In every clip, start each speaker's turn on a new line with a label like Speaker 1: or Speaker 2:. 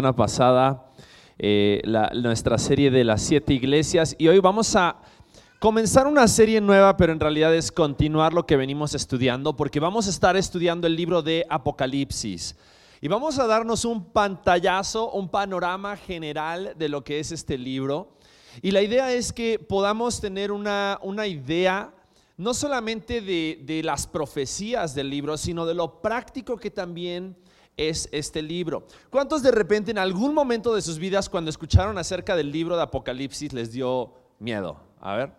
Speaker 1: semana pasada eh, nuestra serie de las siete iglesias y hoy vamos a comenzar una serie nueva, pero en realidad es continuar lo que venimos estudiando, porque vamos a estar estudiando el libro de Apocalipsis. Y vamos a darnos un pantallazo, un panorama general de lo que es este libro. Y la idea es que podamos tener una, una idea no solamente de, de las profecías del libro, sino de lo práctico que también es este libro. ¿Cuántos de repente en algún momento de sus vidas cuando escucharon acerca del libro de Apocalipsis les dio miedo? A ver,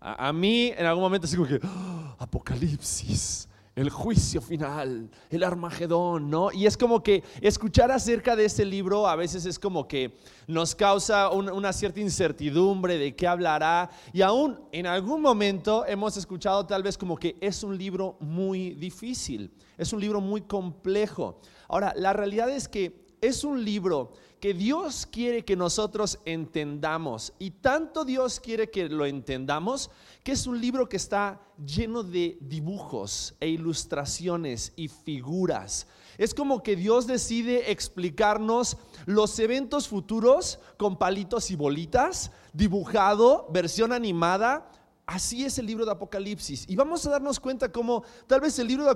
Speaker 1: a, mí en algún momento así como que, ¡Ah! Apocalipsis, el juicio final, el Armagedón, ¿no? Y es como que escuchar acerca de este libro a veces es como que nos causa una cierta incertidumbre de qué hablará. Y aún en algún momento hemos escuchado tal vez como que es un libro muy difícil, es un libro muy complejo. Ahora, la realidad es que es un libro que Dios quiere que nosotros entendamos. Y tanto Dios quiere que lo entendamos, que es un libro que está lleno de dibujos e ilustraciones y figuras. Es como que Dios decide explicarnos los eventos futuros con palitos y bolitas, dibujado, versión animada, Así es el libro de Apocalipsis. Y vamos a darnos cuenta cómo tal vez el libro de,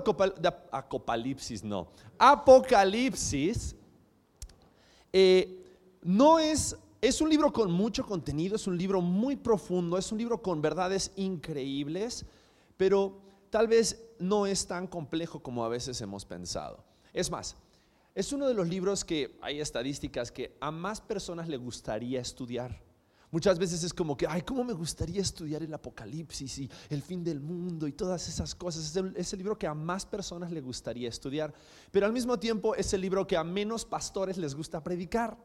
Speaker 1: Apocalipsis, no, Apocalipsis eh, no es, es un libro con mucho contenido, es un libro muy profundo, es un libro con verdades increíbles, pero tal vez no es tan complejo como a veces hemos pensado. Es más, es uno de los libros que hay estadísticas que a más personas le gustaría estudiar. Muchas veces es como que, ay, ¿cómo me gustaría estudiar el Apocalipsis y el fin del mundo y todas esas cosas? Es el, libro que a más personas le gustaría estudiar, pero al mismo tiempo es el libro que a menos pastores les gusta predicar.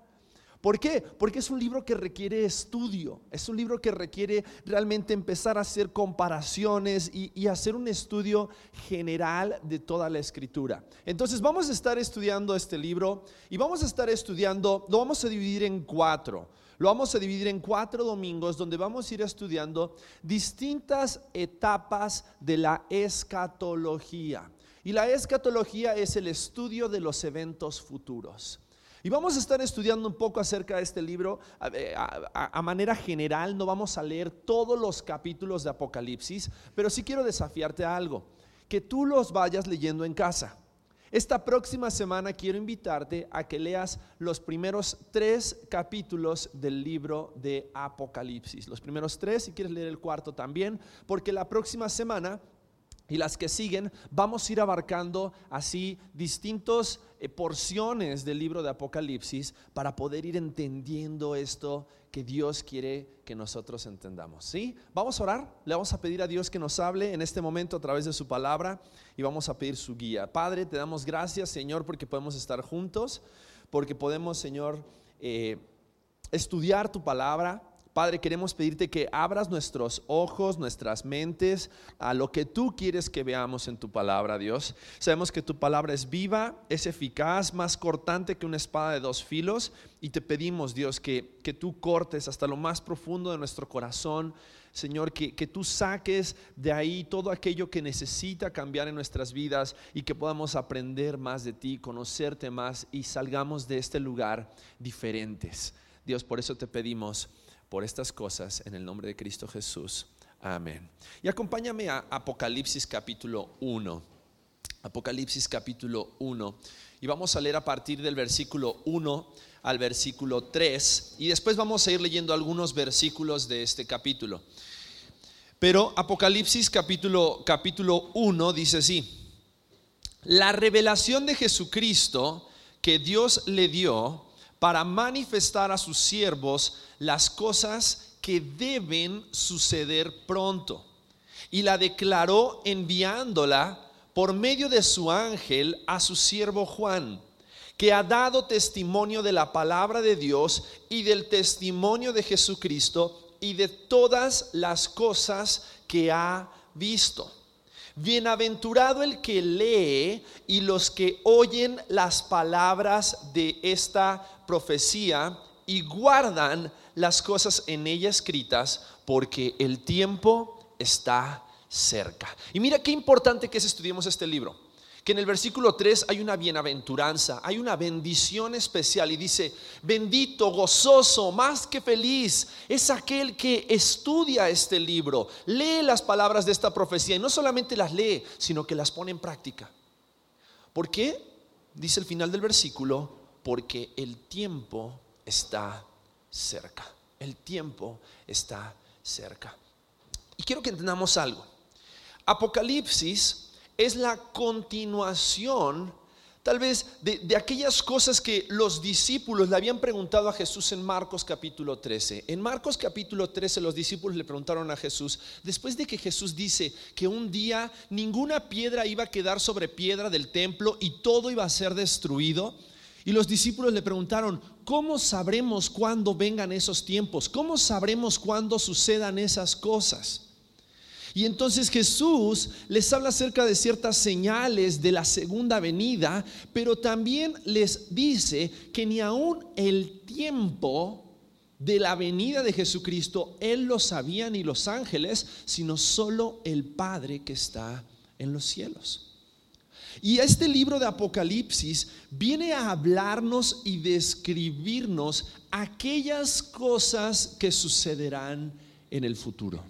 Speaker 1: ¿Por qué? Porque es un libro que requiere estudio, es un libro que requiere realmente empezar a hacer comparaciones y, y, hacer un estudio general de toda la escritura. Entonces vamos a estar estudiando este libro y vamos a estar estudiando, lo vamos a dividir en cuatro. Lo vamos a dividir en cuatro domingos donde vamos a ir estudiando distintas etapas de la escatología. Y la escatología es el estudio de los eventos futuros. Y vamos a estar estudiando un poco acerca de este libro a, manera general. No vamos a leer todos los capítulos de Apocalipsis, pero sí quiero desafiarte a algo, que tú los vayas leyendo en casa. Esta próxima semana quiero invitarte a que leas los primeros tres capítulos del libro de Apocalipsis. Los primeros tres, si quieres leer el cuarto también, porque la próxima semana y las que siguen, vamos a ir abarcando así distintos eh, porciones del libro de Apocalipsis para poder ir entendiendo esto que Dios quiere que nosotros entendamos. ¿Sí? Vamos a orar, le vamos a pedir a Dios que nos hable en este momento a través de su palabra y vamos a pedir su guía. Padre, te damos gracias, Señor, porque podemos estar juntos, porque podemos, Señor, eh, estudiar tu palabra Padre, queremos pedirte que abras nuestros ojos, nuestras mentes a lo que tú quieres que veamos en tu palabra, Dios. Sabemos que tu palabra es viva, es eficaz, más cortante que una espada de dos filos. Y te pedimos, Dios, que, que tú cortes hasta lo más profundo de nuestro corazón. Señor, que, que, tú saques de ahí todo aquello que necesita cambiar en nuestras vidas y que podamos aprender más de ti, conocerte más y salgamos de este lugar diferentes. Dios, por eso te pedimos por estas cosas en el nombre de Cristo Jesús. Amén. Y acompáñame a Apocalipsis capítulo 1. Apocalipsis capítulo 1. Y vamos a leer a partir del versículo 1 al versículo 3. Y después vamos a ir leyendo algunos versículos de este capítulo. Pero Apocalipsis capítulo, capítulo 1 dice así. La revelación de Jesucristo que Dios le dio para manifestar a sus siervos las cosas que deben suceder pronto. Y la declaró enviándola por medio de su ángel a su siervo Juan, que ha dado testimonio de la palabra de Dios y del testimonio de Jesucristo y de todas las cosas que ha visto. Bienaventurado el que lee y los que oyen las palabras de esta profecía y guardan las cosas en ella escritas, porque el tiempo está cerca. Y mira qué importante que es estudiemos este libro que en el versículo 3 hay una bienaventuranza, hay una bendición especial y dice, bendito, gozoso, más que feliz, es aquel que estudia este libro, lee las palabras de esta profecía y no solamente las lee, sino que las pone en práctica. ¿Por qué? Dice el final del versículo, porque el tiempo está cerca. El tiempo está cerca. Y quiero que entendamos algo. Apocalipsis es la continuación tal vez de, aquellas cosas que los discípulos le habían preguntado a Jesús en Marcos capítulo 13. En Marcos capítulo 13 los discípulos le preguntaron a Jesús, después de que Jesús dice que un día ninguna piedra iba a quedar sobre piedra del templo y todo iba a ser destruido, y los discípulos le preguntaron, ¿cómo sabremos cuándo vengan esos tiempos? ¿Cómo sabremos cuándo sucedan esas cosas? Y entonces Jesús les habla acerca de ciertas señales de la segunda venida, pero también les dice que ni aún el tiempo de la venida de Jesucristo Él lo sabía ni los ángeles, sino solo el Padre que está en los cielos. Y este libro de Apocalipsis viene a hablarnos y describirnos aquellas cosas que sucederán en el futuro.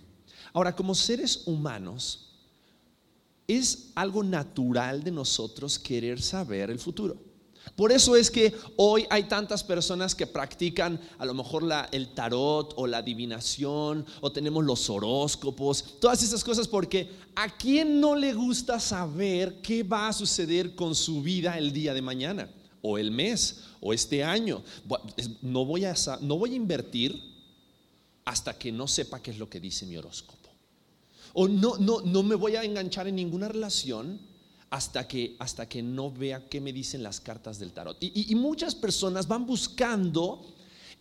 Speaker 1: Ahora, como seres humanos, es algo natural de nosotros querer saber el futuro. Por eso es que hoy hay tantas personas que practican a lo mejor el tarot o la adivinación o tenemos los horóscopos, todas esas cosas porque a quién no le gusta saber qué va a suceder con su vida el día de mañana o el mes o este año. No voy a, no voy a invertir hasta que no sepa qué es lo que dice mi horóscopo. O no, no, no me voy a enganchar en ninguna relación hasta que, hasta que no vea qué me dicen las cartas del tarot. Y, muchas personas van buscando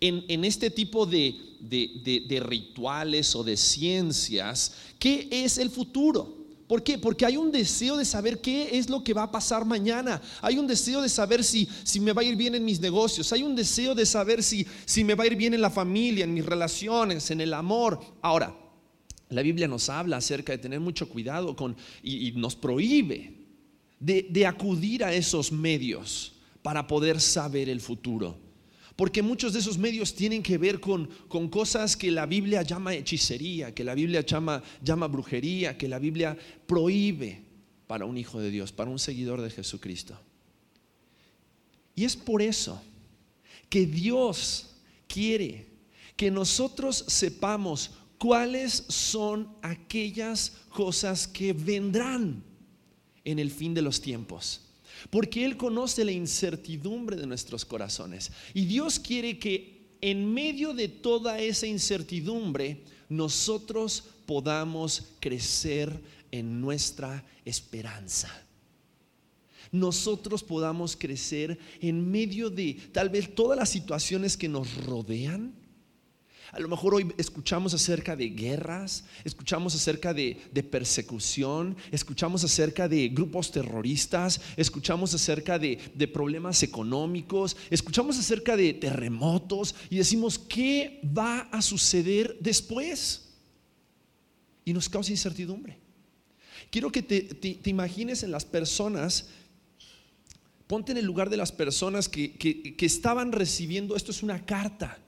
Speaker 1: en, este tipo de, de, rituales o de ciencias qué es el futuro. ¿Por qué? Porque hay un deseo de saber qué es lo que va a pasar mañana. Hay un deseo de saber si, si me va a ir bien en mis negocios. Hay un deseo de saber si, si me va a ir bien en la familia, en mis relaciones, en el amor. Ahora, la Biblia nos habla acerca de tener mucho cuidado con y, nos prohíbe de, acudir a esos medios para poder saber el futuro. Porque muchos de esos medios tienen que ver con, con cosas que la Biblia llama hechicería, que la Biblia llama, llama brujería, que la Biblia prohíbe para un hijo de Dios, para un seguidor de Jesucristo. Y es por eso que Dios quiere que nosotros sepamos cuáles son aquellas cosas que vendrán en el fin de los tiempos. Porque Él conoce la incertidumbre de nuestros corazones. Y Dios quiere que en medio de toda esa incertidumbre nosotros podamos crecer en nuestra esperanza. Nosotros podamos crecer en medio de tal vez todas las situaciones que nos rodean a lo mejor hoy escuchamos acerca de guerras, escuchamos acerca de, persecución, escuchamos acerca de grupos terroristas, escuchamos acerca de, problemas económicos, escuchamos acerca de terremotos y decimos, ¿qué va a suceder después? Y nos causa incertidumbre. Quiero que te, imagines en las personas ponte en el lugar de las personas que, que, estaban recibiendo, esto es una carta,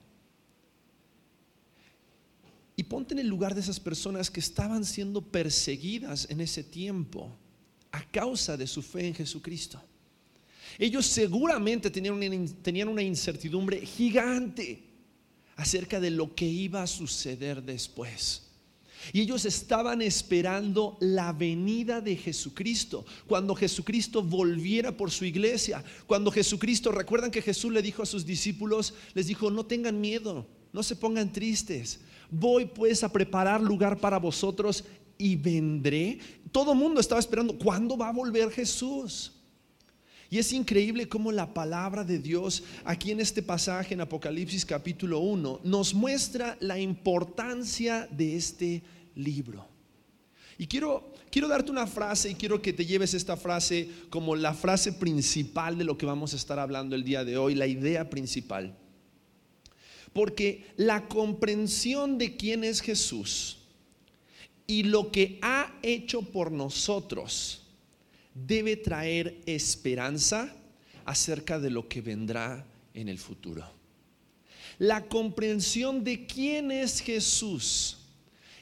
Speaker 1: y ponte en el lugar de esas personas que estaban siendo perseguidas en ese tiempo a causa de su fe en Jesucristo. Ellos seguramente tenían una, tenían una incertidumbre gigante acerca de lo que iba a suceder después. Y ellos estaban esperando la venida de Jesucristo, cuando Jesucristo volviera por su iglesia, cuando Jesucristo, recuerdan que Jesús le dijo a sus discípulos, les dijo, no tengan miedo, no se pongan tristes, voy pues a preparar lugar para vosotros y vendré. Todo el mundo estaba esperando, ¿cuándo va a volver Jesús? Y es increíble cómo la palabra de Dios aquí en este pasaje en Apocalipsis capítulo 1 nos muestra la importancia de este libro. Y quiero, quiero darte una frase y quiero que te lleves esta frase como la frase principal de lo que vamos a estar hablando el día de hoy, la idea principal. Porque la comprensión de quién es Jesús y lo que ha hecho por nosotros debe traer esperanza acerca de lo que vendrá en el futuro. La comprensión de quién es Jesús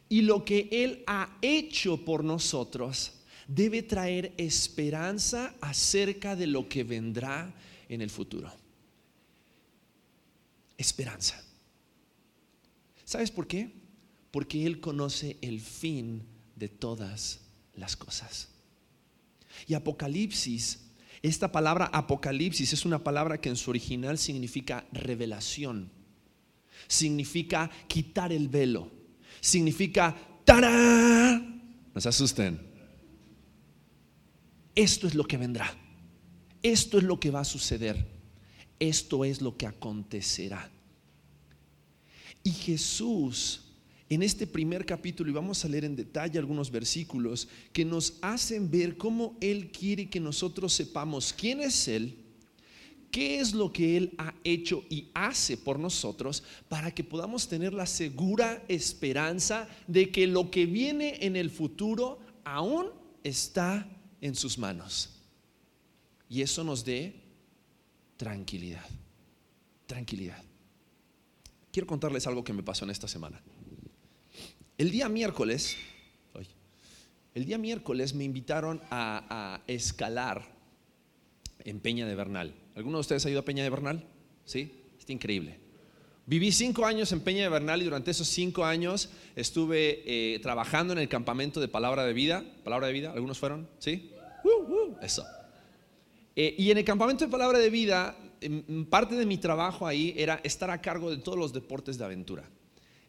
Speaker 1: y lo que Él ha hecho por nosotros debe traer esperanza acerca de lo que vendrá en el futuro. Esperanza. ¿Sabes por qué? Porque Él conoce el fin de todas las cosas. Y Apocalipsis esta palabra apocalipsis es una palabra que en su original significa revelación, significa quitar el velo, significa ¡tará! No se asusten. Esto es lo que vendrá, esto es lo que va a suceder, esto es lo que acontecerá. Y Jesús en este primer capítulo, y vamos a leer en detalle algunos versículos que nos hacen ver cómo Él quiere que nosotros sepamos quién es Él, qué es lo que Él ha hecho y hace por nosotros, para que podamos tener la segura esperanza de que lo que viene en el futuro aún está en sus manos. Y eso nos dé tranquilidad, tranquilidad. Quiero contarles algo que me pasó en esta semana. El día miércoles, el día miércoles me invitaron a, escalar en Peña de Bernal. ¿Alguno de ustedes ha ido a Peña de Bernal? ¿Sí? Está increíble. Viví cinco años en Peña de Bernal y durante esos cinco años estuve eh, trabajando en el campamento de Palabra de Vida. ¿Palabra de Vida? ¿Algunos fueron? ¿Sí? Uh, uh, eso. Eh, y en el campamento de Palabra de Vida, em, parte de mi trabajo ahí era estar a cargo de todos los deportes de aventura.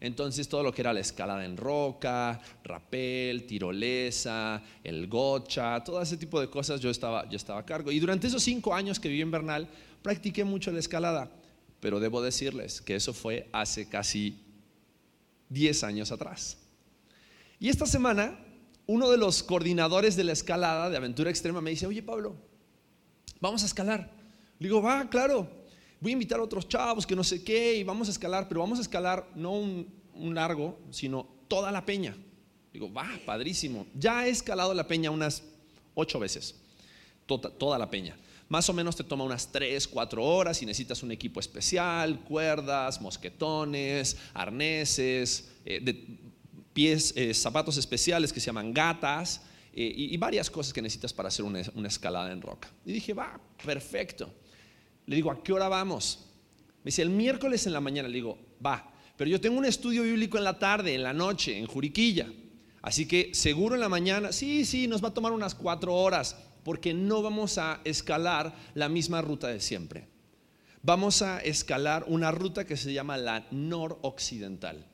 Speaker 1: Entonces todo lo que era la escalada en roca, rapel, tirolesa, el gocha, todo ese tipo de cosas yo estaba, yo estaba a cargo. Y durante esos cinco años que viví en Bernal, practiqué mucho la escalada. Pero debo decirles que eso fue hace casi 10 años atrás. Y esta semana, uno de los coordinadores de la escalada de aventura extrema me dice, oye Pablo, vamos a escalar. Le digo, va, claro voy a invitar a otros chavos que no sé qué y vamos a escalar, pero vamos a escalar no un, largo, sino toda la peña. Digo, va, padrísimo. Ya he escalado la peña unas ocho veces, toda, toda la peña. Más o menos te toma unas tres, cuatro horas y necesitas un equipo especial, cuerdas, mosquetones, arneses, eh, pies, eh, zapatos especiales que se llaman gatas eh, y, varias cosas que necesitas para hacer una, una escalada en roca. Y dije, va, perfecto. Le digo, ¿a qué hora vamos? Me dice, el miércoles en la mañana. Le digo, va, pero yo tengo un estudio bíblico en la tarde, en la noche, en Juriquilla. Así que seguro en la mañana, sí, sí, nos va a tomar unas cuatro horas, porque no vamos a escalar la misma ruta de siempre. Vamos a escalar una ruta que se llama la noroccidental,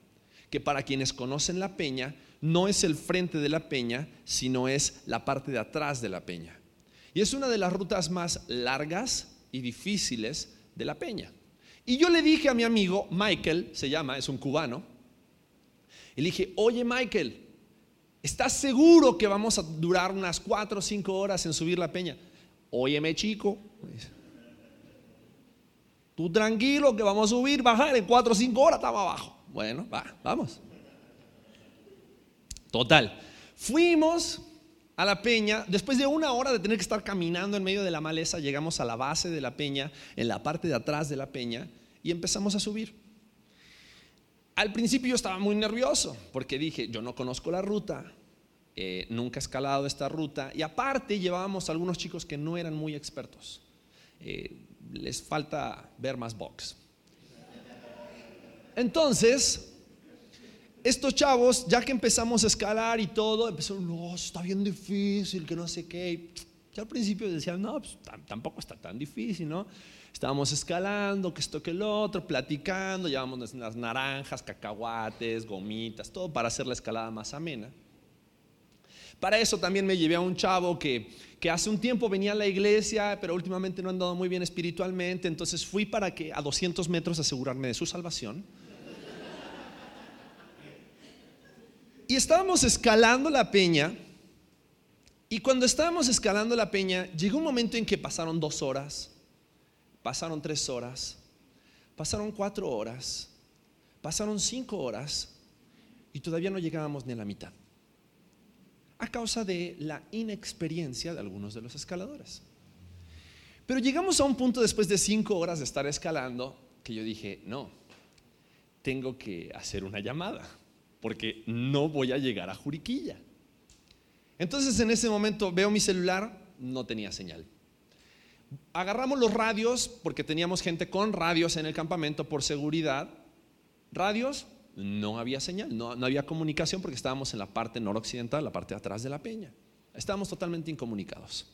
Speaker 1: que para quienes conocen la peña, no es el frente de la peña, sino es la parte de atrás de la peña. Y es una de las rutas más largas, y difíciles de la peña. Y yo le dije a mi amigo, Michael, se llama, es un cubano, y le dije, oye Michael, ¿estás seguro que vamos a durar unas cuatro o cinco horas en subir la peña? Óyeme chico, tú tranquilo que vamos a subir, bajar, en cuatro o cinco horas estamos abajo. Bueno, va, vamos. Total, fuimos a la peña, después de una hora de tener que estar caminando en medio de la maleza, llegamos a la base de la peña, en la parte de atrás de la peña, y empezamos a subir. Al principio yo estaba muy nervioso, porque dije, yo no conozco la ruta, eh, nunca he escalado esta ruta, y aparte llevábamos algunos chicos que no eran muy expertos. Eh, les falta ver más box. Entonces, estos chavos, ya que empezamos a escalar y todo, empezaron, no, está bien difícil, que no sé qué. Ya al principio decían, no, pues tampoco está tan difícil, ¿no? Estábamos escalando, que esto, que el otro, platicando, llevamos las naranjas, cacahuates, gomitas, todo para hacer la escalada más amena. Para eso también me llevé a un chavo que, que hace un tiempo venía a la iglesia, pero últimamente no ha andado muy bien espiritualmente, entonces fui para que a 200 metros asegurarme de su salvación. Y estábamos escalando la peña. Y cuando estábamos escalando la peña, llegó un momento en que pasaron dos horas, pasaron tres horas, pasaron cuatro horas, pasaron cinco horas y todavía no llegábamos ni a la mitad.
Speaker 2: a causa de la inexperiencia de algunos de los escaladores. Pero llegamos a un punto después de cinco horas de estar escalando que yo dije, no, tengo que hacer una llamada, porque no voy a llegar a Juriquilla. Entonces en ese momento veo mi celular, no tenía señal. Agarramos los radios, porque teníamos gente con radios en el campamento por seguridad. Radios, no había señal, no, había comunicación porque estábamos en la parte noroccidental, la parte de atrás de la peña. Estábamos totalmente incomunicados.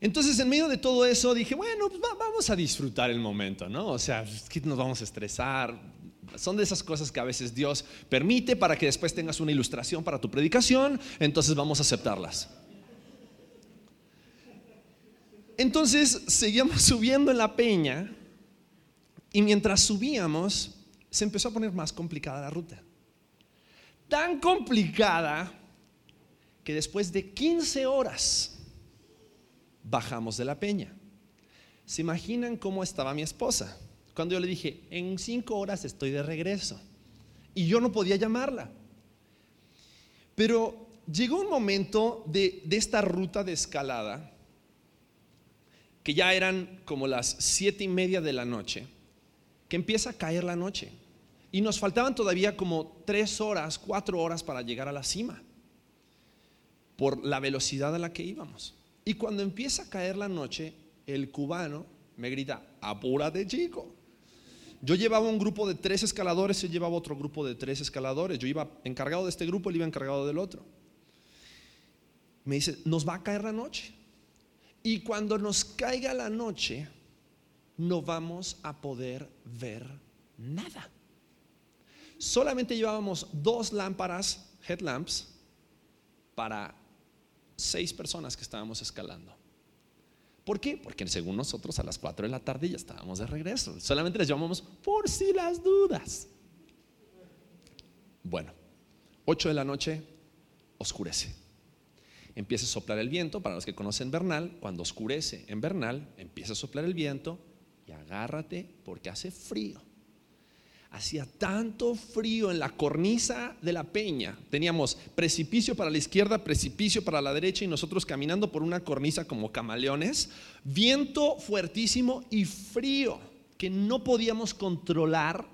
Speaker 2: Entonces, en medio de todo eso, dije, bueno, pues vamos a disfrutar el momento, ¿no? O sea, que nos vamos a estresar. Son de esas cosas que a veces Dios permite para que después tengas una ilustración para tu predicación, entonces vamos a aceptarlas. Entonces, seguíamos subiendo en la peña y mientras subíamos, se empezó a poner más complicada la ruta. Tan complicada que después de 15 horas bajamos de la peña. ¿Se imaginan cómo estaba mi esposa? Cuando yo le dije, en cinco horas estoy de regreso. Y yo no podía llamarla. Pero llegó un momento de, esta ruta de escalada, que ya eran como las siete y media de la noche, que empieza a caer la noche. Y nos faltaban todavía como tres horas, cuatro horas para llegar a la cima, por la velocidad a la que íbamos. Y cuando empieza a caer la noche, el cubano me grita, apúrate chico. Yo llevaba un grupo de tres escaladores, él llevaba otro grupo de tres escaladores. Yo iba encargado de este grupo, él iba encargado del otro. Me dice, nos va a caer la noche. Y cuando nos caiga la noche, no vamos a poder ver nada. Solamente llevábamos dos lámparas, headlamps, para seis personas que estábamos escalando. ¿Por qué? Porque según nosotros a las 4 de la tarde ya estábamos de regreso. Solamente les llamamos por si las dudas. Bueno, 8 de la noche, oscurece. Empieza a soplar el viento. Para los que conocen Bernal, cuando oscurece en Bernal, empieza a soplar el viento y agárrate porque hace frío hacía tanto frío en la cornisa de la peña. Teníamos precipicio para la izquierda, precipicio para la derecha y nosotros caminando por una cornisa como camaleones. Viento fuertísimo y frío que no podíamos controlar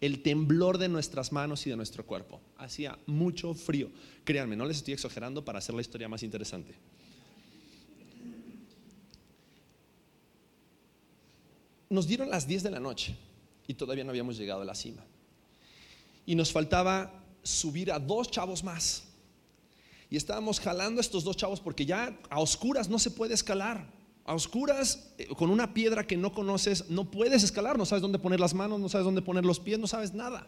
Speaker 2: el temblor de nuestras manos y de nuestro cuerpo. Hacía mucho frío. Créanme, no les estoy exagerando para hacer la historia más interesante. Nos dieron las 10 de la noche y todavía no habíamos llegado a la cima. Y nos faltaba subir a dos chavos más. Y estábamos jalando a estos dos chavos porque ya a oscuras no se puede escalar. A oscuras, eh, con una piedra que no conoces, no puedes escalar, no sabes dónde poner las manos, no sabes dónde poner los pies, no sabes nada.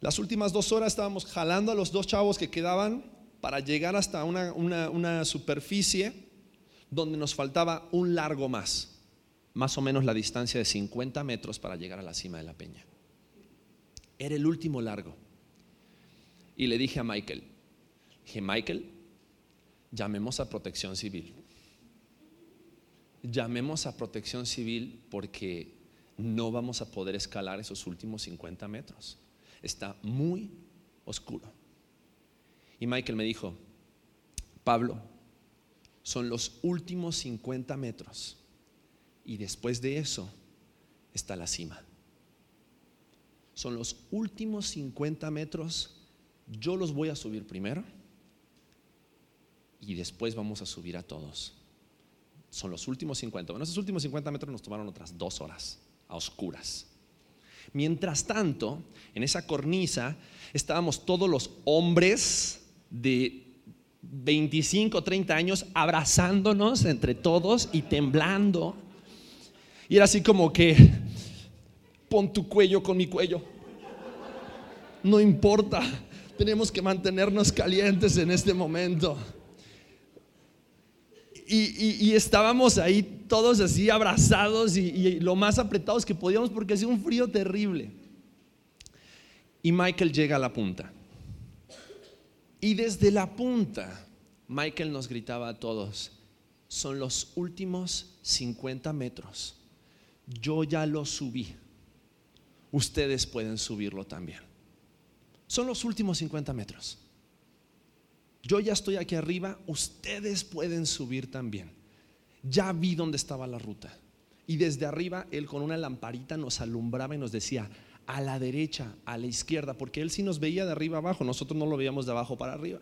Speaker 2: Las últimas dos horas estábamos jalando a los dos chavos que quedaban para llegar hasta una, una superficie donde nos faltaba un largo más más o menos la distancia de 50 metros para llegar a la cima de la peña. Era el último largo. Y le dije a Michael, dije, Michael, llamemos a protección civil. Llamemos a protección civil porque no vamos a poder escalar esos últimos 50 metros. Está muy oscuro. Y Michael me dijo, Pablo, son los últimos 50 metros y después de eso está la cima. Son los últimos 50 metros, yo los voy a subir primero y después vamos a subir a todos. Son los últimos 50. Bueno, esos últimos 50 metros nos tomaron otras dos horas a oscuras. Mientras tanto, en esa cornisa estábamos todos los hombres de 25, 30 años abrazándonos entre todos y temblando y era así como que, pon tu cuello con mi cuello. No importa, tenemos que mantenernos calientes en este momento. Y, estábamos ahí todos así abrazados y, lo más apretados que podíamos porque hacía un frío terrible. Y Michael llega a la punta. Y desde la punta, Michael nos gritaba a todos, son los últimos 50 metros yo ya lo subí. Ustedes pueden subirlo también. Son los últimos 50 metros. yo ya estoy aquí arriba, ustedes pueden subir también. Ya vi dónde estaba la ruta. Y desde arriba, él con una lamparita nos alumbraba y nos decía, a la derecha, a la izquierda, porque él sí nos veía de arriba abajo, nosotros no lo veíamos de abajo para arriba.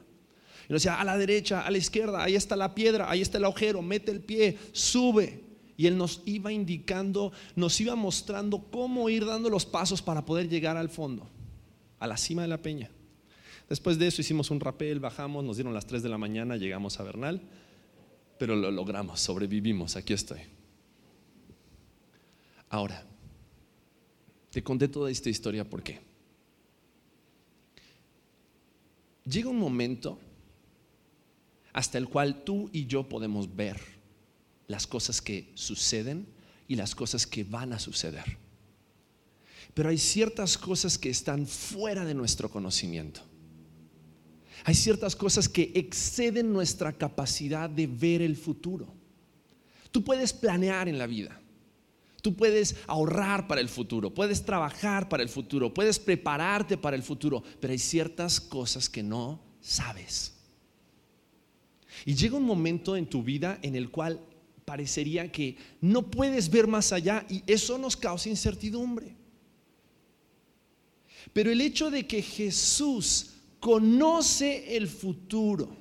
Speaker 2: Y nos decía, a la derecha, a la izquierda, ahí está la piedra, ahí está el agujero, mete el pie, sube. Y él nos iba indicando, nos iba mostrando cómo ir dando los pasos para poder llegar al fondo, a la cima de la peña. Después de eso hicimos un rapel, bajamos, nos dieron las 3 de la mañana, llegamos a Bernal, pero lo logramos, sobrevivimos, aquí estoy. Ahora, te conté toda esta historia ¿por qué? Llega un momento hasta el cual tú y yo podemos ver las cosas que suceden y las cosas que van a suceder. Pero hay ciertas cosas que están fuera de nuestro conocimiento. Hay ciertas cosas que exceden nuestra capacidad de ver el futuro. Tú puedes planear en la vida. Tú puedes ahorrar para el futuro, puedes trabajar para el futuro, puedes prepararte para el futuro, pero hay ciertas cosas que no sabes. Y llega un momento en tu vida en el cual parecería que no puedes ver más allá y eso nos causa incertidumbre. Pero el hecho de que Jesús conoce el futuro,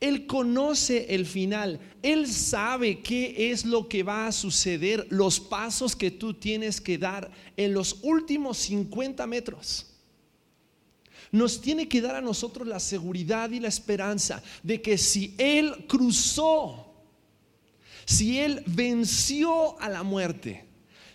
Speaker 2: Él conoce el final, Él sabe qué es lo que va a suceder, los pasos que tú tienes que dar en los últimos 50 metros nos tiene que dar a nosotros la seguridad y la esperanza de que si Él cruzó si Él venció a la muerte,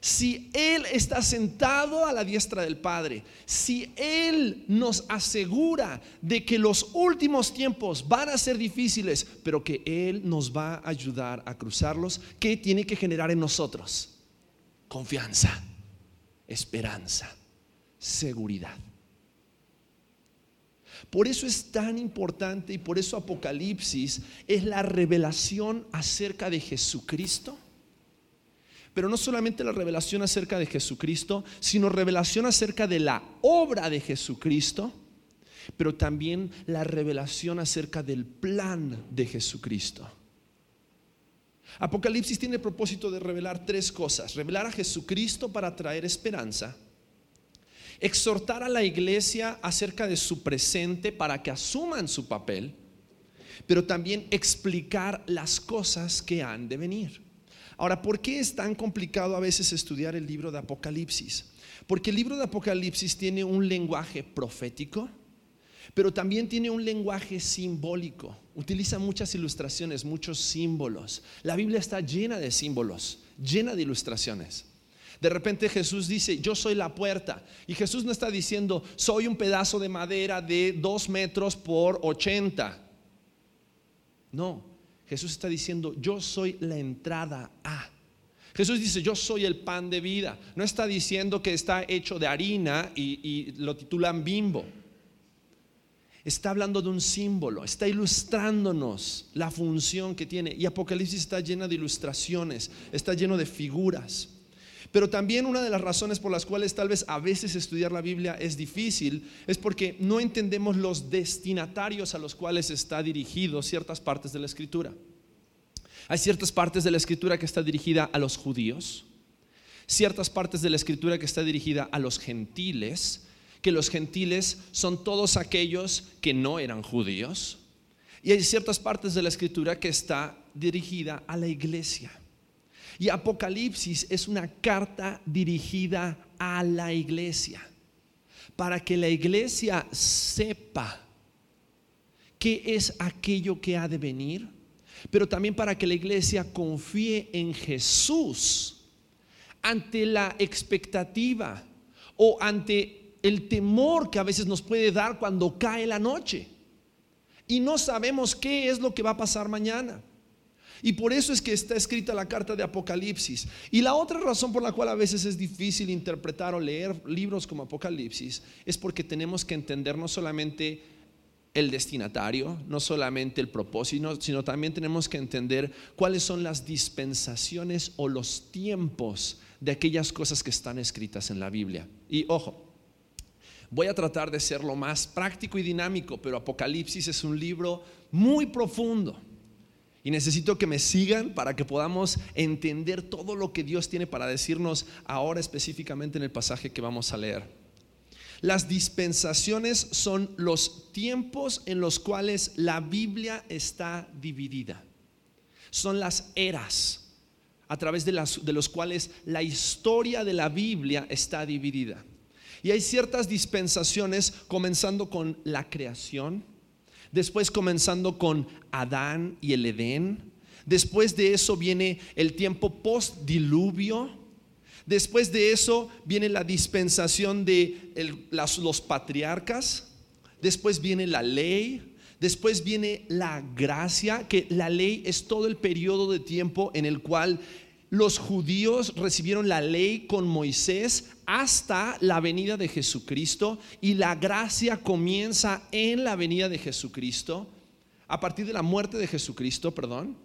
Speaker 2: si Él está sentado a la diestra del Padre, si Él nos asegura de que los últimos tiempos van a ser difíciles, pero que Él nos va a ayudar a cruzarlos, ¿qué tiene que generar en nosotros? Confianza, esperanza, seguridad. Por eso es tan importante y por eso Apocalipsis es la revelación acerca de Jesucristo. Pero no solamente la revelación acerca de Jesucristo, sino revelación acerca de la obra de Jesucristo, pero también la revelación acerca del plan de Jesucristo. Apocalipsis tiene el propósito de revelar tres cosas. Revelar a Jesucristo para traer esperanza exhortar a la iglesia acerca de su presente para que asuman su papel, pero también explicar las cosas que han de venir. Ahora, ¿por qué es tan complicado a veces estudiar el libro de Apocalipsis? Porque el libro de Apocalipsis tiene un lenguaje profético, pero también tiene un lenguaje simbólico. Utiliza muchas ilustraciones, muchos símbolos. La Biblia está llena de símbolos, llena de ilustraciones. De repente Jesús dice, yo soy la puerta. Y Jesús no está diciendo, soy un pedazo de madera de dos metros por ochenta. No, Jesús está diciendo, yo soy la entrada a. Jesús dice, yo soy el pan de vida. No está diciendo que está hecho de harina y, y lo titulan bimbo. Está hablando de un símbolo, está ilustrándonos la función que tiene. Y Apocalipsis está llena de ilustraciones, está lleno de figuras. Pero también una de las razones por las cuales tal vez a veces estudiar la Biblia es difícil es porque no entendemos los destinatarios a los cuales está dirigido ciertas partes de la escritura. Hay ciertas partes de la escritura que está dirigida a los judíos, ciertas partes de la escritura que está dirigida a los gentiles, que los gentiles son todos aquellos que no eran judíos, y hay ciertas partes de la escritura que está dirigida a la iglesia. Y Apocalipsis es una carta dirigida a la iglesia, para que la iglesia sepa qué es aquello que ha de venir, pero también para que la iglesia confíe en Jesús ante la expectativa o ante el temor que a veces nos puede dar cuando cae la noche y no sabemos qué es lo que va a pasar mañana. Y por eso es que está escrita la carta de Apocalipsis. Y la otra razón por la cual a veces es difícil interpretar o leer libros como Apocalipsis es porque tenemos que entender no solamente el destinatario, no solamente el propósito, sino también tenemos que entender cuáles son las dispensaciones o los tiempos de aquellas cosas que están escritas en la Biblia. Y ojo, Voy a tratar de ser lo más práctico y dinámico, pero Apocalipsis es un libro muy profundo. Y necesito que me sigan para que podamos entender todo lo que Dios tiene para decirnos ahora específicamente en el pasaje que vamos a leer. Las dispensaciones son los tiempos en los cuales la Biblia está dividida. Son las eras a través de, las, los cuales la historia de la Biblia está dividida. Y hay ciertas dispensaciones comenzando con la creación, después comenzando con Adán y el Edén, después de eso viene el tiempo post-diluvio, después de eso viene la dispensación de los patriarcas, después viene la ley, Después viene la gracia, que la ley es todo el periodo de tiempo en el cual los judíos recibieron la ley con Moisés hasta la venida de Jesucristo y la gracia comienza en la venida de Jesucristo, a partir de la muerte de Jesucristo, perdón.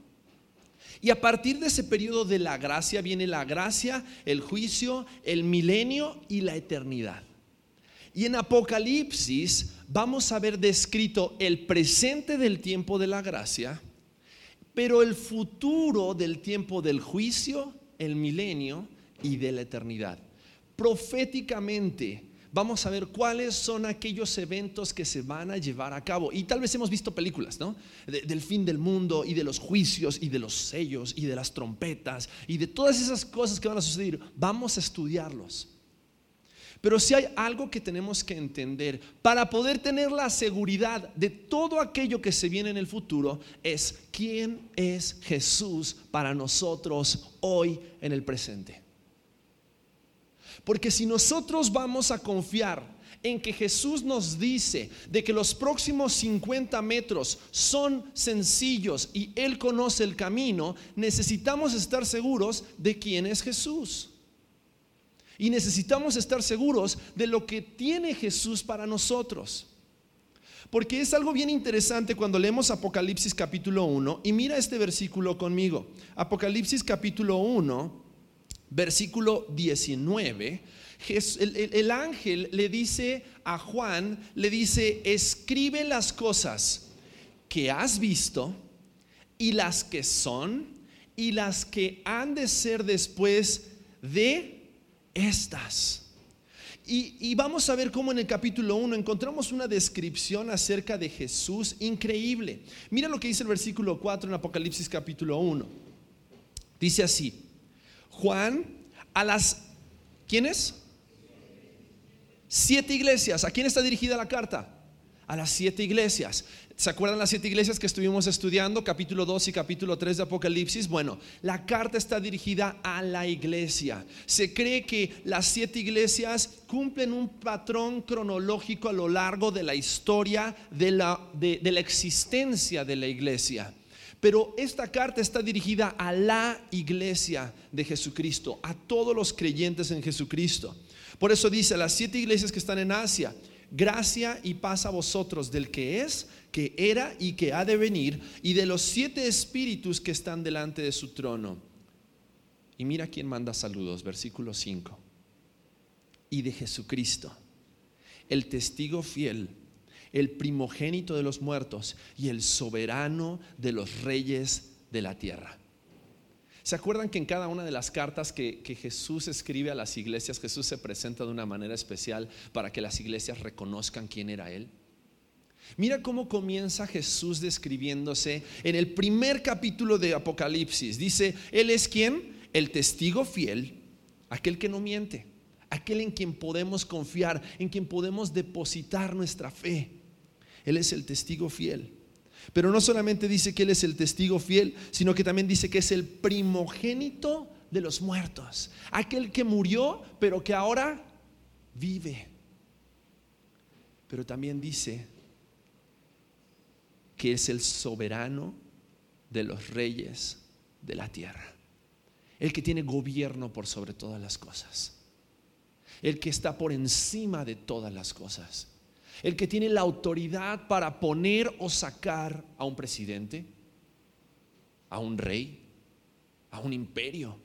Speaker 2: Y a partir de ese periodo de la gracia viene la gracia, el juicio, el milenio y la eternidad. Y en Apocalipsis vamos a ver descrito el presente del tiempo de la gracia pero el futuro del tiempo del juicio, el milenio y de la eternidad. Proféticamente vamos a ver cuáles son aquellos eventos que se van a llevar a cabo. Y tal vez hemos visto películas, ¿no? del fin del mundo y de los juicios y de los sellos y de las trompetas y de todas esas cosas que van a suceder. Vamos a estudiarlos. Pero si hay algo que tenemos que entender para poder tener la seguridad de todo aquello que se viene en el futuro es quién es Jesús para nosotros hoy en el presente. Porque si nosotros vamos a confiar en que Jesús nos dice de que los próximos 50 metros son sencillos y Él conoce el camino, necesitamos estar seguros de quién es Jesús. Y necesitamos estar seguros de lo que tiene Jesús para nosotros. Porque es algo bien interesante cuando leemos Apocalipsis capítulo 1 y mira este versículo conmigo. Apocalipsis capítulo 1, versículo 19. El, el, ángel le dice a Juan, le dice, escribe las cosas que has visto y las que son y las que han de ser después de estas. Y, vamos a ver cómo en el capítulo 1 encontramos una descripción acerca de Jesús increíble. Mira lo que dice el versículo 4 en Apocalipsis capítulo 1. Dice así, Juan a las, ¿quiénes? Siete iglesias. ¿A quién está dirigida la carta? A las siete iglesias. ¿Se acuerdan las siete iglesias que estuvimos estudiando, capítulo 2 y capítulo 3 de Apocalipsis? Bueno, la carta está dirigida a la iglesia. Se cree que las siete iglesias cumplen un patrón cronológico a lo largo de la historia de la, de, la existencia de la iglesia. Pero esta carta está dirigida a la iglesia de Jesucristo, a todos los creyentes en Jesucristo. Por eso dice a las siete iglesias que están en Asia, gracia y paz a vosotros del que es que era y que ha de venir, y de los siete espíritus que están delante de su trono. Y mira quién manda saludos, versículo 5. Y de Jesucristo, el testigo fiel, el primogénito de los muertos y el soberano de los reyes de la tierra. ¿Se acuerdan que en cada una de las cartas que, Jesús escribe a las iglesias, Jesús se presenta de una manera especial para que las iglesias reconozcan quién era Él? Mira cómo comienza Jesús describiéndose en el primer capítulo de Apocalipsis. Dice, Él es quien? El testigo fiel, aquel que no miente, aquel en quien podemos confiar, en quien podemos depositar nuestra fe. Él es el testigo fiel. Pero no solamente dice que Él es el testigo fiel, sino que también dice que es el primogénito de los muertos. Aquel que murió, pero que ahora vive. Pero también dice que es el soberano de los reyes de la tierra. El que tiene gobierno por sobre todas las cosas. El que está por encima de todas las cosas. El que tiene la autoridad para poner o sacar a un presidente, a un rey, a un imperio.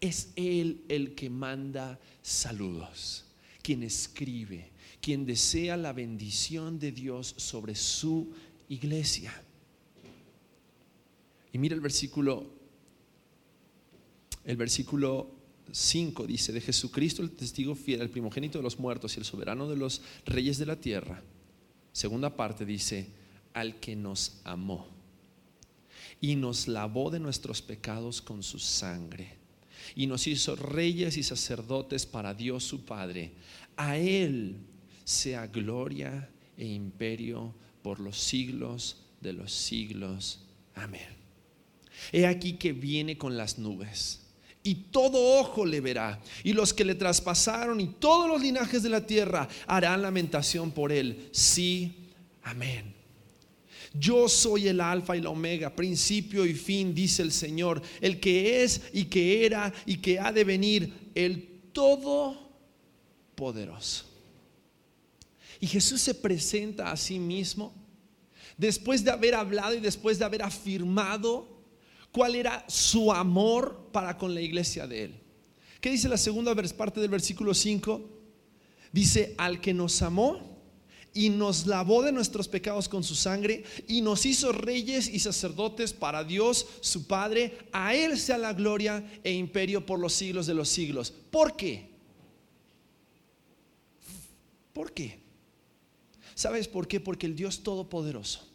Speaker 2: Es Él el que manda saludos, quien escribe, quien desea la bendición de Dios sobre su iglesia. Y mira el versículo, el versículo 5 dice, de Jesucristo el testigo fiel, el primogénito de los muertos y el soberano de los reyes de la tierra. Segunda parte dice, al que nos amó y nos lavó de nuestros pecados con su sangre y nos hizo reyes y sacerdotes para Dios su Padre. A Él sea gloria e imperio por los siglos de los siglos. Amén. He aquí que viene con las nubes. Y todo ojo le verá, y los que le traspasaron, y todos los linajes de la tierra harán lamentación por él. Sí, amén. Yo soy el alfa y la omega, principio y fin, dice el Señor, el que es y que era y que ha de venir, el todopoderoso. Y Jesús se presenta a sí mismo después de haber hablado y después de haber afirmado cuál era su amor para con la iglesia de él. ¿Qué dice la segunda parte del versículo 5? Dice, al que nos amó y nos lavó de nuestros pecados con su sangre y nos hizo reyes y sacerdotes para Dios su Padre. A Él sea la gloria e imperio por los siglos de los siglos. ¿Por qué? ¿Por qué? ¿Sabes por qué? Porque el Dios Todopoderoso,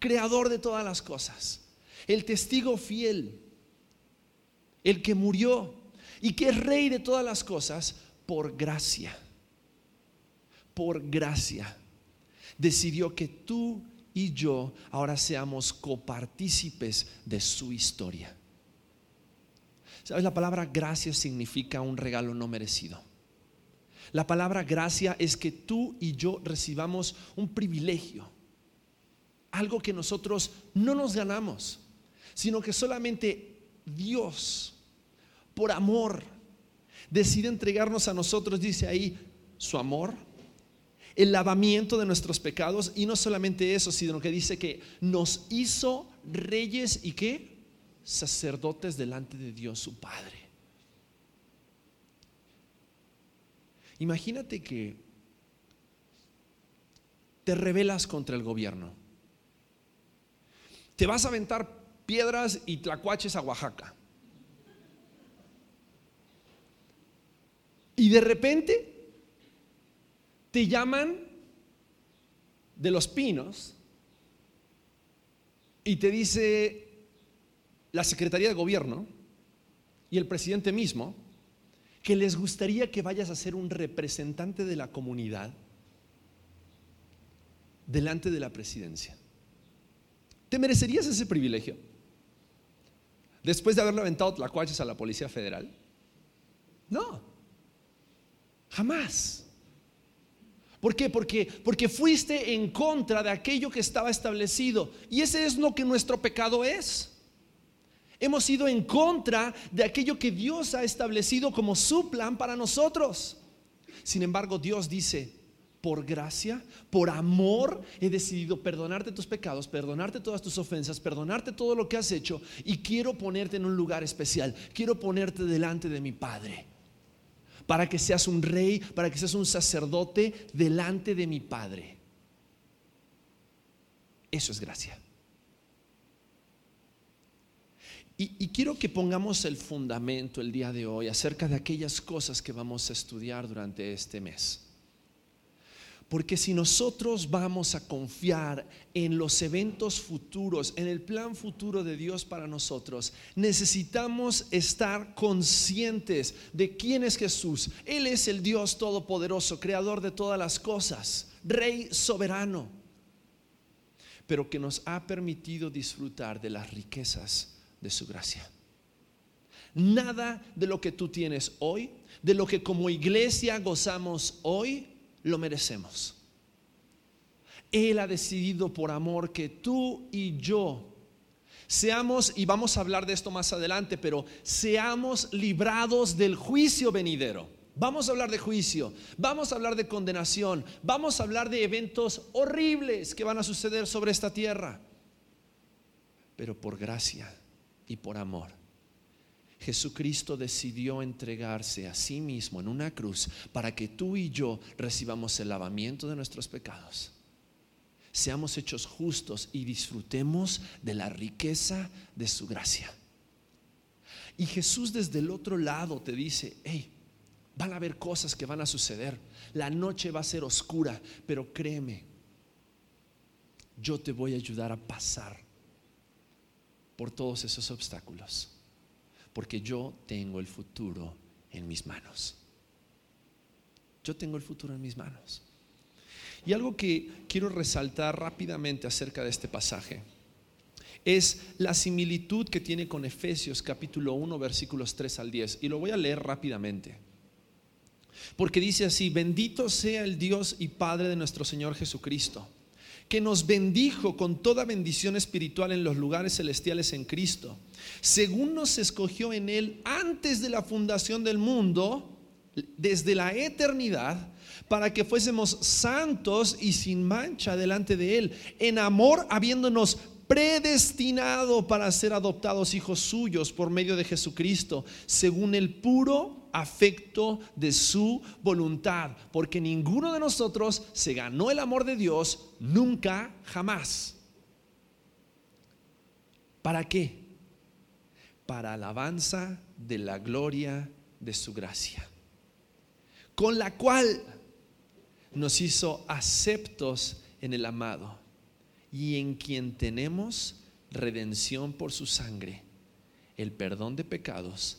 Speaker 2: creador de todas las cosas, el testigo fiel, el que murió y que es rey de todas las cosas, por gracia por gracia, decidió que tú y yo ahora seamos copartícipes de su historia. ¿Sabes? La palabra gracia significa un regalo no merecido. La palabra gracia es que tú y yo recibamos un privilegio, algo que nosotros no nos ganamos, sino que solamente Dios, por amor, decide entregarnos a nosotros, dice ahí, su amor, el lavamiento de nuestros pecados y no solamente eso, sino que dice que nos hizo reyes y qué? Sacerdotes delante de Dios su Padre. Imagínate que te rebelas contra el gobierno. Te vas a aventar piedras y tlacuaches a Oaxaca. Y de repente te llaman de los pinos y te dice la Secretaría de Gobierno y el presidente mismo que les gustaría que vayas a ser un representante de la comunidad delante de la presidencia. ¿Te merecerías ese privilegio? Después de haberle aventado tlacuaches a la Policía Federal. No, jamás. ¿Por qué? Porque, porque fuiste en contra de aquello que estaba establecido. Y ese es lo que nuestro pecado es. Hemos ido en contra de aquello que Dios ha establecido como su plan para nosotros. Sin embargo, Dios dice, por gracia, por amor, he decidido perdonarte tus pecados, perdonarte todas tus ofensas, perdonarte todo lo que has hecho y quiero ponerte en un lugar especial. Quiero ponerte delante de mi Padre para que seas un rey, para que seas un sacerdote delante de mi Padre. Eso es gracia. Y, quiero que pongamos el fundamento el día de hoy acerca de aquellas cosas que vamos a estudiar durante este mes. Porque si nosotros vamos a confiar en los eventos futuros, en el plan futuro de Dios para nosotros, necesitamos estar conscientes de quién es Jesús. Él es el Dios todopoderoso, creador de todas las cosas, rey soberano, pero que nos ha permitido disfrutar de las riquezas de su gracia. Nada de lo que tú tienes hoy, de lo que como iglesia gozamos hoy, lo merecemos. Él ha decidido por amor que tú y yo seamos, y vamos a hablar de esto más adelante, pero seamos librados del juicio venidero. Vamos a hablar de juicio, vamos a hablar de condenación, vamos a hablar de eventos horribles que van a suceder sobre esta tierra, pero por gracia y por amor. Jesucristo decidió entregarse a sí mismo en una cruz para que tú y yo recibamos el lavamiento de nuestros pecados. Seamos hechos justos y disfrutemos de la riqueza de su gracia. Y Jesús desde el otro lado te dice, hey, van a haber cosas que van a suceder. La noche va a ser oscura, pero créeme, yo te voy a ayudar a pasar por todos esos obstáculos porque yo tengo el futuro en mis manos. Yo tengo el futuro en mis manos. Y algo que quiero resaltar rápidamente acerca de este pasaje es la similitud que tiene con Efesios capítulo 1 versículos 3 al 10. Y lo voy a leer rápidamente. Porque dice así, bendito sea el Dios y Padre de nuestro Señor Jesucristo, que nos bendijo con toda bendición espiritual en los lugares celestiales en Cristo. Según nos escogió en Él antes de la fundación del mundo, desde la eternidad, para que fuésemos santos y sin mancha delante de Él, en amor habiéndonos predestinado para ser adoptados hijos suyos por medio de Jesucristo, según el puro afecto de su voluntad, porque ninguno de nosotros se ganó el amor de Dios nunca, jamás. ¿Para qué? para alabanza de la gloria de su gracia, con la cual nos hizo aceptos en el amado y en quien tenemos redención por su sangre, el perdón de pecados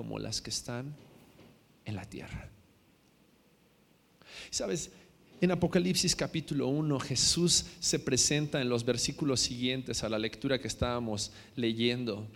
Speaker 2: como las que están en la tierra. Sabes, en Apocalipsis capítulo 1 Jesús se presenta en los versículos siguientes a la lectura que estábamos leyendo.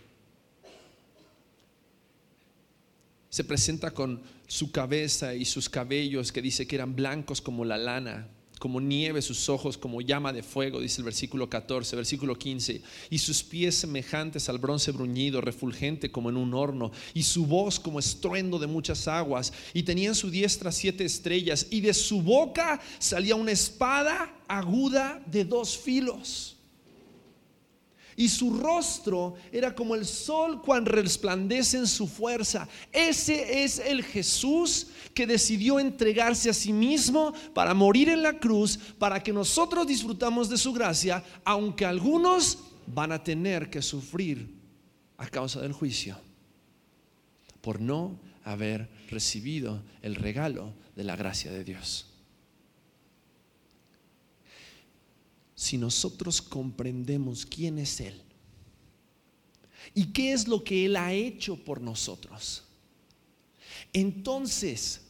Speaker 2: se presenta con su cabeza y sus cabellos que dice que eran blancos como la lana, como nieve sus ojos, como llama de fuego, dice el versículo 14, versículo 15, y sus pies semejantes al bronce bruñido, refulgente como en un horno, y su voz como estruendo de muchas aguas, y tenía en su diestra siete estrellas, y de su boca salía una espada aguda de dos filos y su rostro era como el sol cuando resplandece en su fuerza. Ese es el Jesús que decidió entregarse a sí mismo para morir en la cruz, para que nosotros disfrutamos de su gracia, aunque algunos van a tener que sufrir a causa del juicio por no haber recibido el regalo de la gracia de Dios. Si nosotros comprendemos quién es Él y qué es lo que Él ha hecho por nosotros, entonces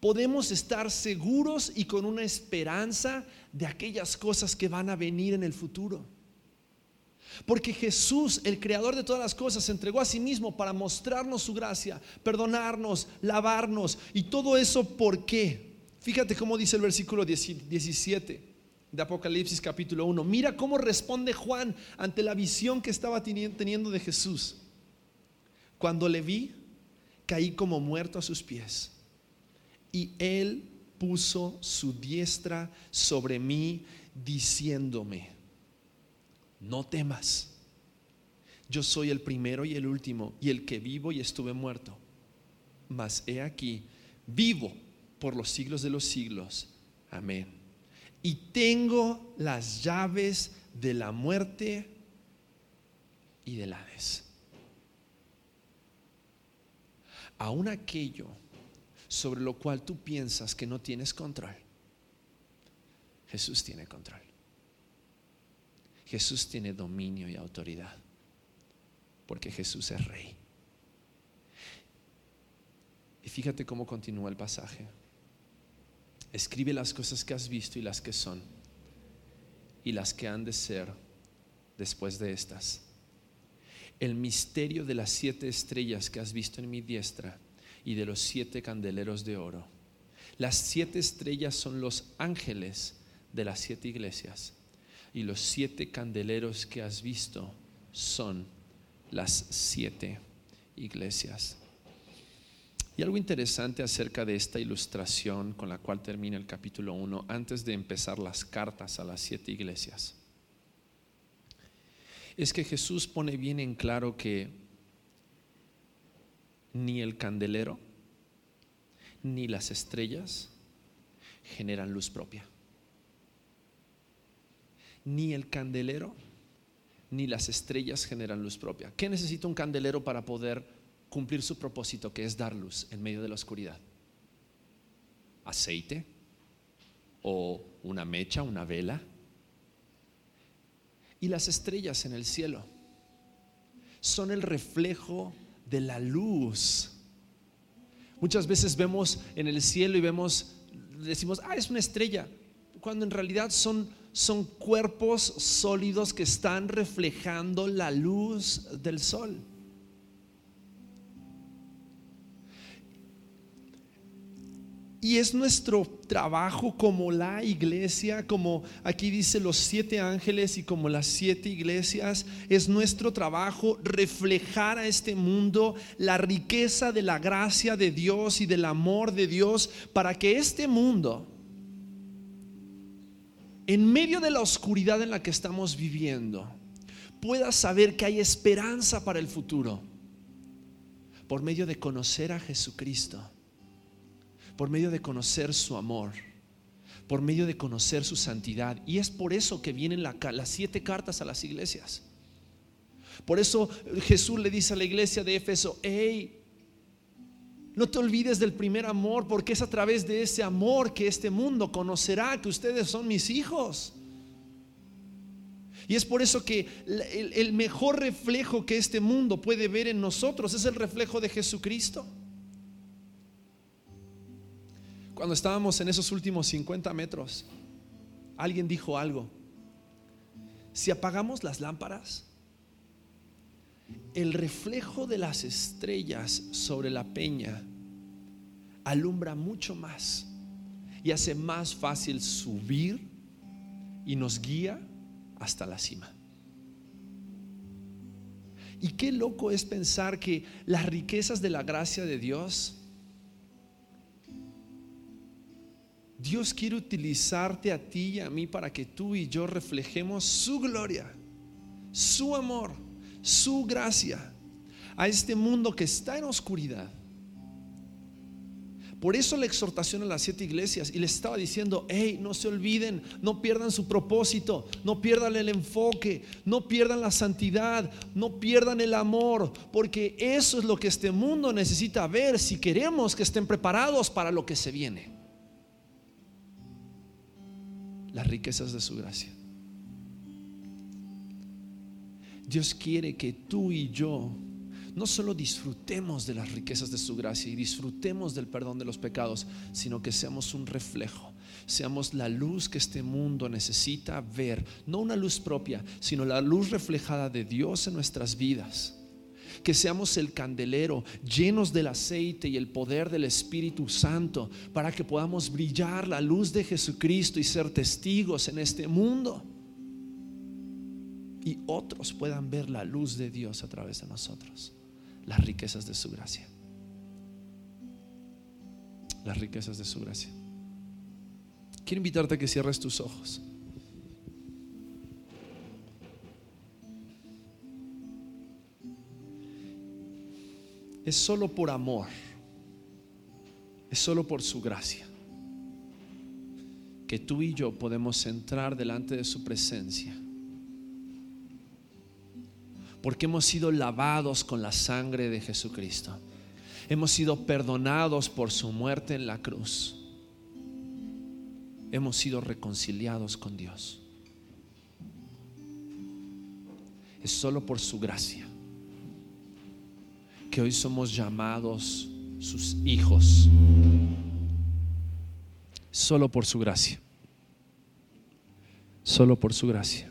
Speaker 2: podemos estar seguros y con una esperanza de aquellas cosas que van a venir en el futuro. Porque Jesús, el creador de todas las cosas, se entregó a sí mismo para mostrarnos su gracia, perdonarnos, lavarnos y todo eso ¿por qué? Fíjate cómo dice el versículo 17 de Apocalipsis capítulo 1. Mira cómo responde Juan ante la visión que estaba teniendo de Jesús. Cuando le vi, caí como muerto a sus pies. Y él puso su diestra sobre mí, diciéndome, no temas. Yo soy el primero y el último, y el que vivo y estuve muerto. Mas he aquí, vivo por los siglos de los siglos. Amén y tengo las llaves de la muerte y del Hades. Aún aquello sobre lo cual tú piensas que no tienes control, Jesús tiene control. Jesús tiene dominio y autoridad, porque Jesús es rey. Y fíjate cómo continúa el pasaje. Escribe las cosas que has visto y las que son y las que han de ser después de estas. el misterio de las siete estrellas que has visto en mi diestra y de los siete candeleros de oro. Las siete estrellas son los ángeles de las siete iglesias y los siete candeleros que has visto son las siete iglesias. Y algo interesante acerca de esta ilustración con la cual termina el capítulo 1, antes de empezar las cartas a las siete iglesias, es que Jesús pone bien en claro que ni el candelero ni las estrellas generan luz propia. Ni el candelero ni las estrellas generan luz propia. ¿Qué necesita un candelero para poder cumplir su propósito, que es dar luz en medio de la oscuridad? ¿Aceite? ¿O una mecha, una vela? Y las estrellas en el cielo son el reflejo de la luz. Muchas veces vemos en el cielo y vemos, decimos, ah, es una estrella, cuando en realidad son, son cuerpos sólidos que están reflejando la luz del sol. Y es nuestro trabajo como la iglesia, como aquí dice los siete ángeles y como las siete iglesias, es nuestro trabajo reflejar a este mundo la riqueza de la gracia de Dios y del amor de Dios para que este mundo, en medio de la oscuridad en la que estamos viviendo, pueda saber que hay esperanza para el futuro por medio de conocer a Jesucristo por medio de conocer su amor, por medio de conocer su santidad. Y es por eso que vienen las siete cartas a las iglesias. Por eso Jesús le dice a la iglesia de Éfeso, hey, no te olvides del primer amor, porque es a través de ese amor que este mundo conocerá que ustedes son mis hijos. Y es por eso que el, el mejor reflejo que este mundo puede ver en nosotros es el reflejo de Jesucristo. Cuando estábamos en esos últimos 50 metros, alguien dijo algo. Si apagamos las lámparas, el reflejo de las estrellas sobre la peña alumbra mucho más y hace más fácil subir y nos guía hasta la cima. Y qué loco es pensar que las riquezas de la gracia de Dios Dios quiere utilizarte a ti y a mí para que tú y yo reflejemos su gloria, su amor, su gracia a este mundo que está en oscuridad. Por eso la exhortación a las siete iglesias y les estaba diciendo, hey, no se olviden, no pierdan su propósito, no pierdan el enfoque, no pierdan la santidad, no pierdan el amor, porque eso es lo que este mundo necesita ver si queremos que estén preparados para lo que se viene las riquezas de su gracia. Dios quiere que tú y yo no solo disfrutemos de las riquezas de su gracia y disfrutemos del perdón de los pecados, sino que seamos un reflejo, seamos la luz que este mundo necesita ver, no una luz propia, sino la luz reflejada de Dios en nuestras vidas que seamos el candelero llenos del aceite y el poder del Espíritu Santo para que podamos brillar la luz de Jesucristo y ser testigos en este mundo. Y otros puedan ver la luz de Dios a través de nosotros, las riquezas de su gracia. Las riquezas de su gracia. Quiero invitarte a que cierres tus ojos. Es solo por amor, es solo por su gracia que tú y yo podemos entrar delante de su presencia. Porque hemos sido lavados con la sangre de Jesucristo. Hemos sido perdonados por su muerte en la cruz. Hemos sido reconciliados con Dios. Es solo por su gracia que hoy somos llamados sus hijos, solo por su gracia, solo por su gracia.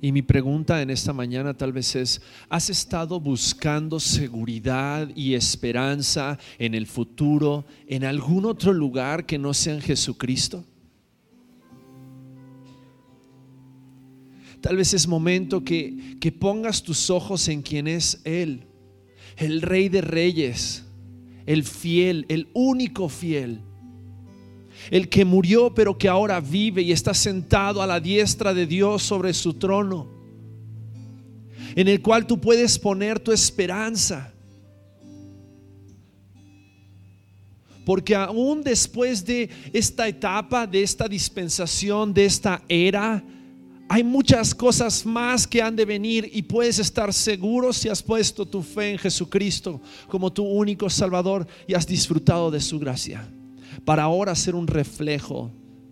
Speaker 2: Y mi pregunta en esta mañana tal vez es, ¿has estado buscando seguridad y esperanza en el futuro, en algún otro lugar que no sea en Jesucristo? Tal vez es momento que, que pongas tus ojos en quien es Él, el Rey de Reyes, el fiel, el único fiel el que murió pero que ahora vive y está sentado a la diestra de Dios sobre su trono, en el cual tú puedes poner tu esperanza. Porque aún después de esta etapa, de esta dispensación, de esta era, hay muchas cosas más que han de venir y puedes estar seguro si has puesto tu fe en Jesucristo como tu único Salvador y has disfrutado de su gracia para ahora ser un reflejo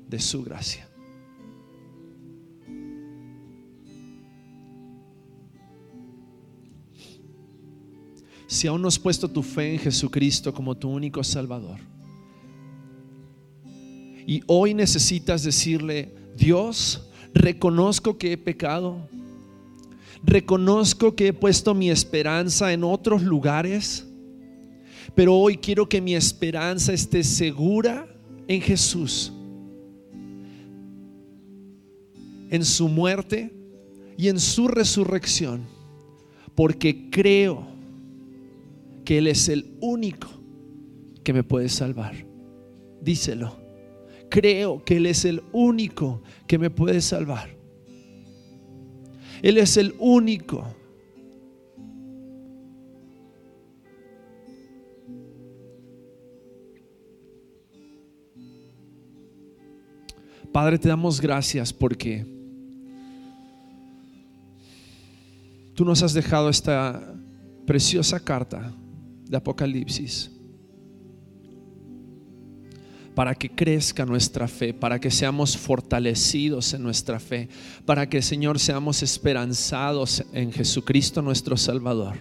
Speaker 2: de su gracia. Si aún no has puesto tu fe en Jesucristo como tu único Salvador, y hoy necesitas decirle, Dios, reconozco que he pecado, reconozco que he puesto mi esperanza en otros lugares, pero hoy quiero que mi esperanza esté segura en Jesús, en su muerte y en su resurrección, porque creo que Él es el único que me puede salvar. Díselo. Creo que Él es el único que me puede salvar. Él es el único Padre, te damos gracias porque tú nos has dejado esta preciosa carta de Apocalipsis para que crezca nuestra fe, para que seamos fortalecidos en nuestra fe, para que Señor seamos esperanzados en Jesucristo nuestro Salvador.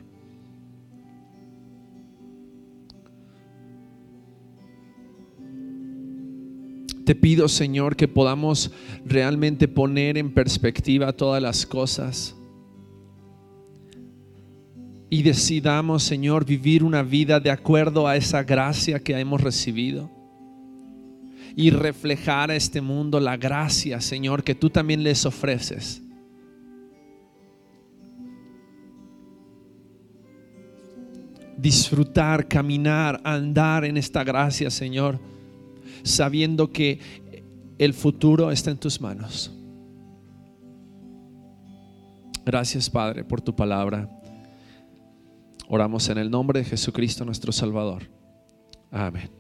Speaker 2: Te pido, Señor, que podamos realmente poner en perspectiva todas las cosas. Y decidamos, Señor, vivir una vida de acuerdo a esa gracia que hemos recibido. Y reflejar a este mundo la gracia, Señor, que tú también les ofreces. Disfrutar, caminar, andar en esta gracia, Señor sabiendo que el futuro está en tus manos. Gracias Padre por tu palabra. Oramos en el nombre de Jesucristo nuestro Salvador. Amén.